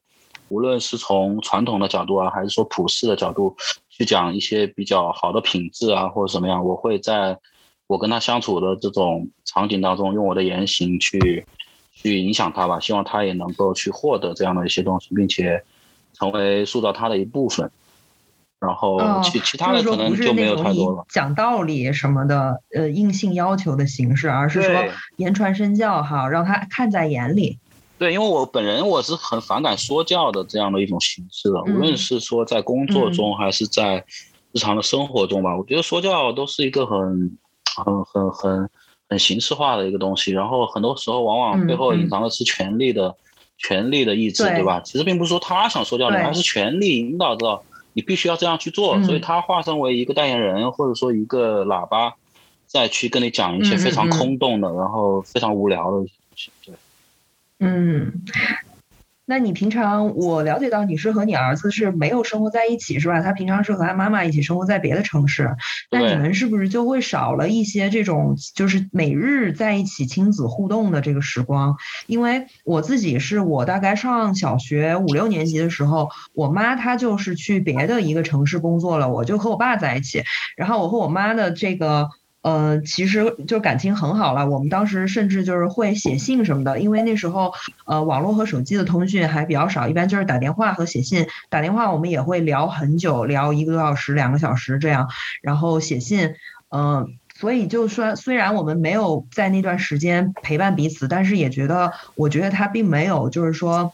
无论是从传统的角度啊，还是说普世的角度去讲一些比较好的品质啊，或者什么样，我会在我跟他相处的这种场景当中，用我的言行去去影响他吧，希望他也能够去获得这样的一些东西，并且成为塑造他的一部分。然后其其他的可能就没有太多了。讲道理什么的，呃，硬性要求的形式，而是说言传身教哈，让他看在眼里。对，因为我本人我是很反感说教的这样的一种形式的，无论是说在工作中还是在日常的生活中吧，我觉得说教都是一个很很很很很形式化的一个东西，然后很多时候往往背后隐藏的是权力的权力的意志，对吧？其实并不是说他想说教你，而是权力引导着。你必须要这样去做，所以他化身为一个代言人，或者说一个喇叭，再去跟你讲一些非常空洞的，然后非常无聊的东西。对，嗯。那你平常我了解到你是和你儿子是没有生活在一起是吧？他平常是和他妈妈一起生活在别的城市，那你们是不是就会少了一些这种就是每日在一起亲子互动的这个时光？因为我自己是我大概上小学五六年级的时候，我妈她就是去别的一个城市工作了，我就和我爸在一起，然后我和我妈的这个。呃，其实就感情很好了。我们当时甚至就是会写信什么的，因为那时候呃网络和手机的通讯还比较少，一般就是打电话和写信。打电话我们也会聊很久，聊一个多小时、两个小时这样。然后写信，嗯，所以就说虽然我们没有在那段时间陪伴彼此，但是也觉得，我觉得他并没有就是说。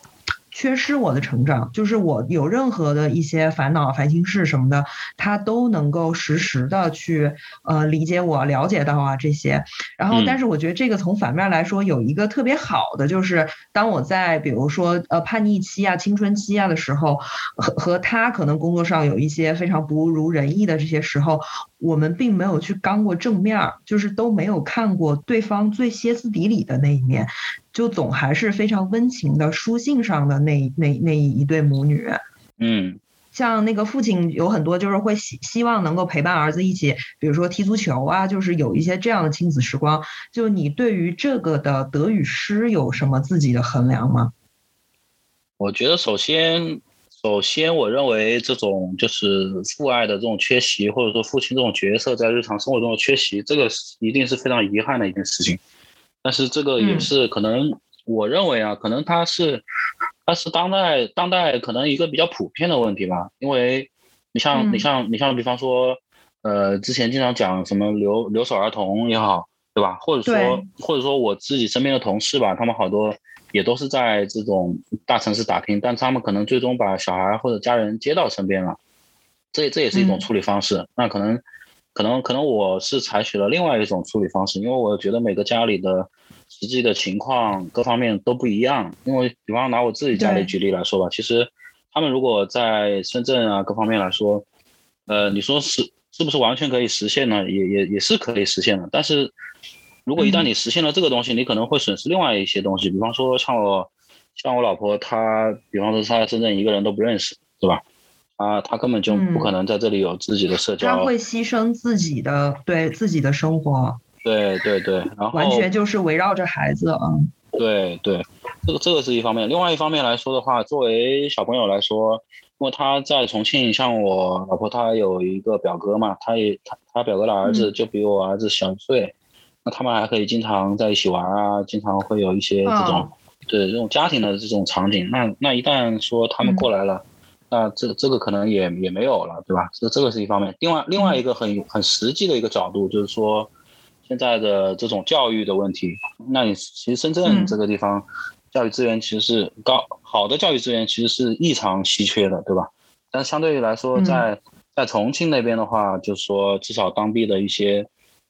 缺失我的成长，就是我有任何的一些烦恼、烦心事什么的，他都能够实时的去呃理解我、了解到啊这些。然后，但是我觉得这个从反面来说，有一个特别好的，就是当我在比如说呃叛逆期啊、青春期啊的时候，和和他可能工作上有一些非常不如人意的这些时候，我们并没有去刚过正面，就是都没有看过对方最歇斯底里的那一面。就总还是非常温情的书信上的那那那一对母女，嗯，像那个父亲有很多就是会希希望能够陪伴儿子一起，比如说踢足球啊，就是有一些这样的亲子时光。就你对于这个的得与失有什么自己的衡量吗？我觉得首先，首先我认为这种就是父爱的这种缺席，或者说父亲这种角色在日常生活中的缺席，这个一定是非常遗憾的一件事情。但是这个也是可能，我认为啊，可能它是，它是当代当代可能一个比较普遍的问题吧。因为你像你像你像比方说，呃，之前经常讲什么留留守儿童也好，对吧？或者说或者说我自己身边的同事吧，他们好多。也都是在这种大城市打拼，但他们可能最终把小孩或者家人接到身边了，这这也是一种处理方式。那可能，可能可能我是采取了另外一种处理方式，因为我觉得每个家里的实际的情况各方面都不一样。因为比方拿我自己家里举例来说吧，其实他们如果在深圳啊各方面来说，呃，你说是是不是完全可以实现呢？也也也是可以实现的，但是。如果一旦你实现了这个东西，你可能会损失另外一些东西，比方说像我，像我老婆，她，比方说她在深圳一个人都不认识，是吧？啊，他根本就不可能在这里有自己的社交。他会牺牲自己的对自己的生活。对对对，然后完全就是围绕着孩子啊。对对，这个这个是一方面，另外一方面来说的话，作为小朋友来说，因为他在重庆，像我老婆她有一个表哥嘛，他也他他表哥的儿子就比我儿子小一岁。那他们还可以经常在一起玩啊，经常会有一些这种，对这种家庭的这种场景。那那一旦说他们过来了，那这这个可能也也没有了，对吧？这这个是一方面。另外另外一个很很实际的一个角度就是说，现在的这种教育的问题。那你其实深圳这个地方，教育资源其实是高好的教育资源其实是异常稀缺的，对吧？但相对于来说，在在重庆那边的话，就是说至少当地的一些。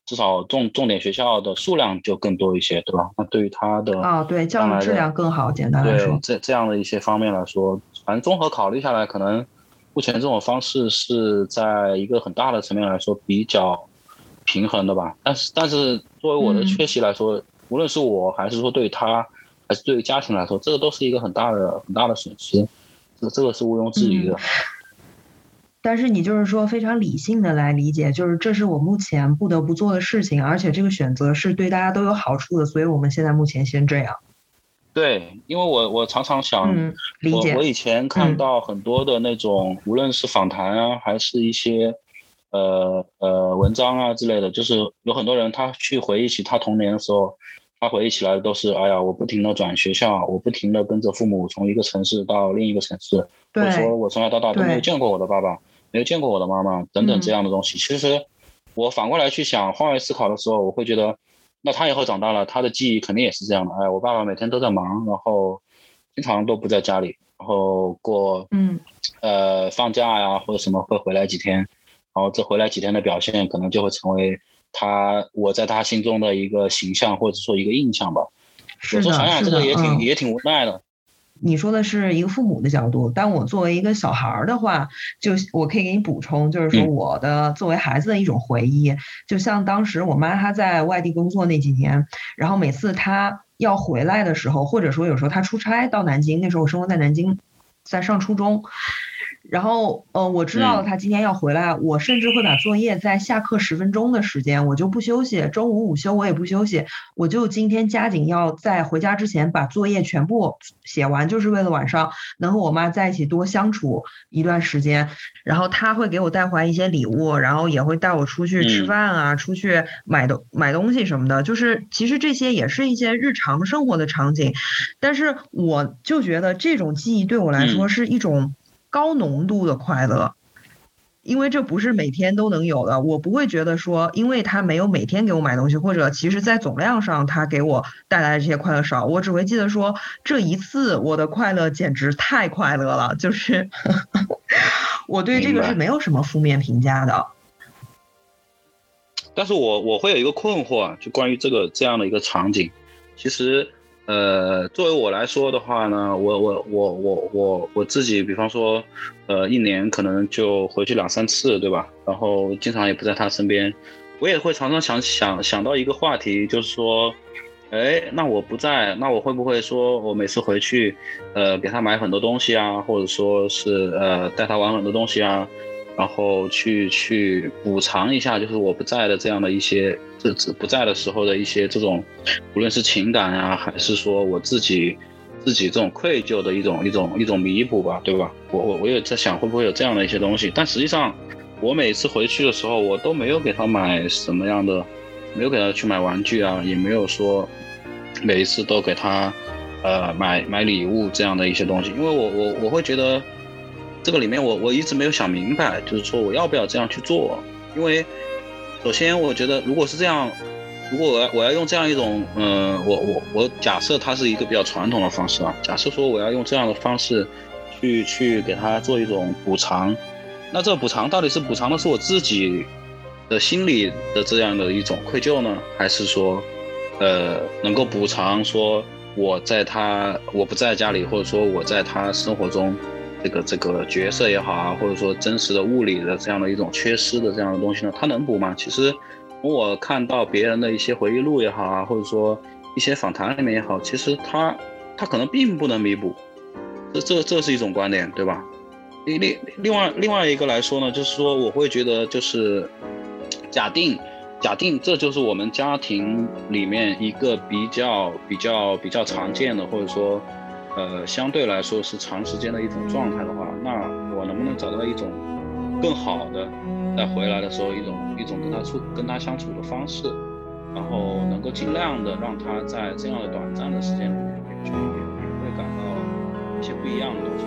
至少重重点学校的数量就更多一些，对吧？那对于它的啊，对教育质量更好，简单来说，这这样的一些方面来说，反正综合考虑下来，可能目前这种方式是在一个很大的层面来说比较平衡的吧。但是，但是作为我的缺席来说，无论是我还是说对他，还是对于家庭来说，这个都是一个很大的很大的损失，这这个是毋庸置疑的。但是你就是说非常理性的来理解，就是这是我目前不得不做的事情，而且这个选择是对大家都有好处的，所以我们现在目前先这样。对，因为我我常常想，理解。我以前看到很多的那种，无论是访谈啊，还是一些呃呃文章啊之类的，就是有很多人他去回忆起他童年的时候，他回忆起来都是，哎呀，我不停的转学校，我不停的跟着父母从一个城市到另一个城市，或者说我从小到大都没有见过我的爸爸。没有见过我的妈妈等等这样的东西，其实我反过来去想，换位思考的时候，我会觉得，那他以后长大了，他的记忆肯定也是这样的。哎，我爸爸每天都在忙，然后经常都不在家里，然后过嗯呃放假呀或者什么会回来几天，然后这回来几天的表现可能就会成为他我在他心中的一个形象或者说一个印象吧。有时候想想这个也挺也挺无奈的。你说的是一个父母的角度，但我作为一个小孩儿的话，就我可以给你补充，就是说我的作为孩子的一种回忆，就像当时我妈她在外地工作那几年，然后每次她要回来的时候，或者说有时候她出差到南京，那时候我生活在南京，在上初中。然后，呃，我知道他今天要回来，我甚至会把作业在下课十分钟的时间，我就不休息，中午午休我也不休息，我就今天加紧要在回家之前把作业全部写完，就是为了晚上能和我妈在一起多相处一段时间。然后他会给我带回来一些礼物，然后也会带我出去吃饭啊，出去买东买东西什么的，就是其实这些也是一些日常生活的场景，但是我就觉得这种记忆对我来说是一种。高浓度的快乐，因为这不是每天都能有的。我不会觉得说，因为他没有每天给我买东西，或者其实在总量上他给我带来的这些快乐少。我只会记得说，这一次我的快乐简直太快乐了，就是 我对这个是没有什么负面评价的。但是我我会有一个困惑，就关于这个这样的一个场景，其实。呃，作为我来说的话呢，我我我我我我自己，比方说，呃，一年可能就回去两三次，对吧？然后经常也不在他身边，我也会常常想想想到一个话题，就是说，哎，那我不在，那我会不会说我每次回去，呃，给他买很多东西啊，或者说是呃带他玩很多东西啊？然后去去补偿一下，就是我不在的这样的一些，这这不在的时候的一些这种，无论是情感啊，还是说我自己自己这种愧疚的一种一种一种弥补吧，对吧？我我我也在想会不会有这样的一些东西，但实际上我每次回去的时候，我都没有给他买什么样的，没有给他去买玩具啊，也没有说每一次都给他呃买买礼物这样的一些东西，因为我我我会觉得这个里面我我一直没有想明白，就是说我要不要这样去做，因为首先我觉得如果是这样。如果我要我要用这样一种，嗯，我我我假设它是一个比较传统的方式啊，假设说我要用这样的方式，去去给他做一种补偿，那这补偿到底是补偿的是我自己的心理的这样的一种愧疚呢，还是说，呃，能够补偿说我在他我不在家里，或者说我在他生活中这个这个角色也好啊，或者说真实的物理的这样的一种缺失的这样的东西呢，它能补吗？其实。从我看到别人的一些回忆录也好啊，或者说一些访谈里面也好，其实它它可能并不能弥补，这这这是一种观点，对吧？另另另外另外一个来说呢，就是说我会觉得就是假定假定这就是我们家庭里面一个比较比较比较常见的，或者说呃相对来说是长时间的一种状态的话，那我能不能找到一种更好的？在回来的时候，一种一种跟他处跟他相处的方式，然后能够尽量的让他在这样的短暂的时间里面，也也会感到一些不一样的东西，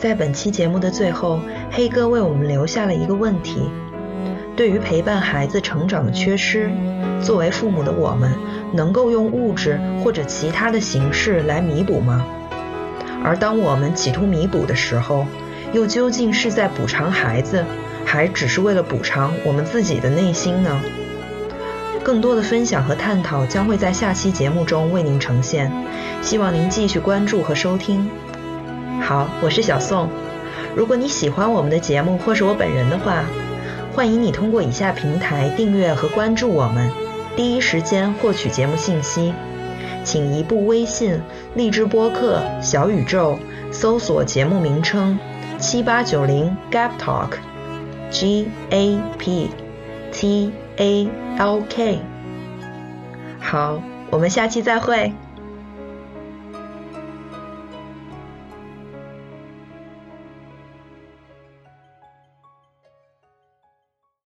在本期节目的最后，黑哥为我们留下了一个问题。对于陪伴孩子成长的缺失，作为父母的我们，能够用物质或者其他的形式来弥补吗？而当我们企图弥补的时候，又究竟是在补偿孩子，还只是为了补偿我们自己的内心呢？更多的分享和探讨将会在下期节目中为您呈现，希望您继续关注和收听。好，我是小宋。如果你喜欢我们的节目或是我本人的话，欢迎你通过以下平台订阅和关注我们，第一时间获取节目信息。请移步微信、荔枝播客、小宇宙搜索节目名称七八九零 Gap Talk，G A P T A L K。好，我们下期再会。